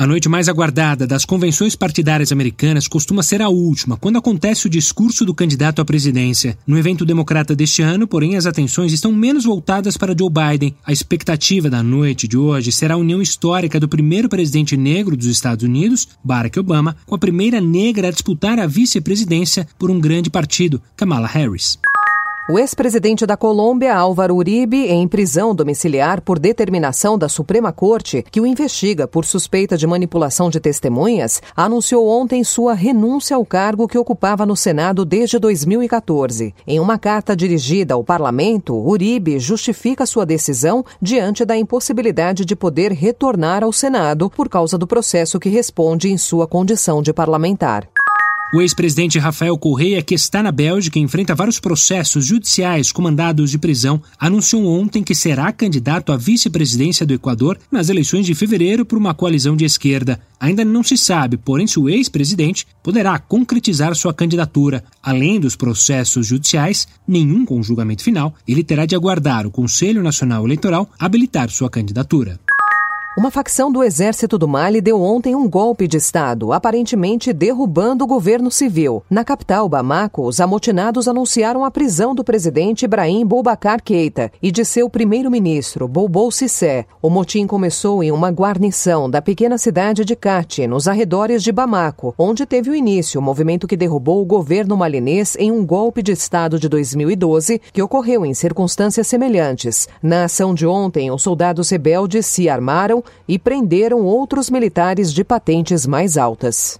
A noite mais aguardada das convenções partidárias americanas costuma ser a última, quando acontece o discurso do candidato à presidência. No evento democrata deste ano, porém, as atenções estão menos voltadas para Joe Biden. A expectativa da noite de hoje será a união histórica do primeiro presidente negro dos Estados Unidos, Barack Obama, com a primeira negra a disputar a vice-presidência por um grande partido, Kamala Harris. O ex-presidente da Colômbia, Álvaro Uribe, em prisão domiciliar por determinação da Suprema Corte, que o investiga por suspeita de manipulação de testemunhas, anunciou ontem sua renúncia ao cargo que ocupava no Senado desde 2014. Em uma carta dirigida ao parlamento, Uribe justifica sua decisão diante da impossibilidade de poder retornar ao Senado por causa do processo que responde em sua condição de parlamentar. O ex-presidente Rafael Correia, que está na Bélgica e enfrenta vários processos judiciais com mandados de prisão, anunciou ontem que será candidato à vice-presidência do Equador nas eleições de fevereiro por uma coalizão de esquerda. Ainda não se sabe, porém, se o ex-presidente poderá concretizar sua candidatura. Além dos processos judiciais, nenhum com julgamento final, ele terá de aguardar o Conselho Nacional Eleitoral habilitar sua candidatura. Uma facção do exército do Mali deu ontem um golpe de Estado, aparentemente derrubando o governo civil. Na capital, Bamako, os amotinados anunciaram a prisão do presidente Ibrahim Boubacar Keita e de seu primeiro-ministro, Boubou Cissé. O motim começou em uma guarnição da pequena cidade de Kati, nos arredores de Bamako, onde teve o início o movimento que derrubou o governo malinês em um golpe de Estado de 2012, que ocorreu em circunstâncias semelhantes. Na ação de ontem, os soldados rebeldes se armaram e prenderam outros militares de patentes mais altas.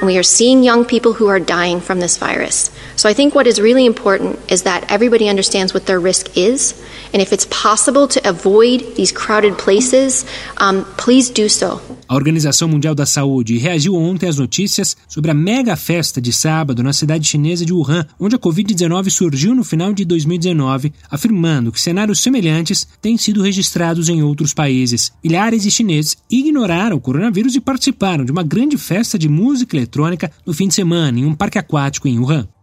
We are seeing young people who are dying from this virus. So I think what is really important is that everybody understands what their risk is. And if it's possible to avoid these crowded places, um, please do so. A Organização Mundial da Saúde reagiu ontem às notícias sobre a mega festa de sábado na cidade chinesa de Wuhan, onde a Covid-19 surgiu no final de 2019, afirmando que cenários semelhantes têm sido registrados em outros países. Milhares de chineses ignoraram o coronavírus e participaram de uma grande festa de música eletrônica no fim de semana em um parque aquático em Wuhan.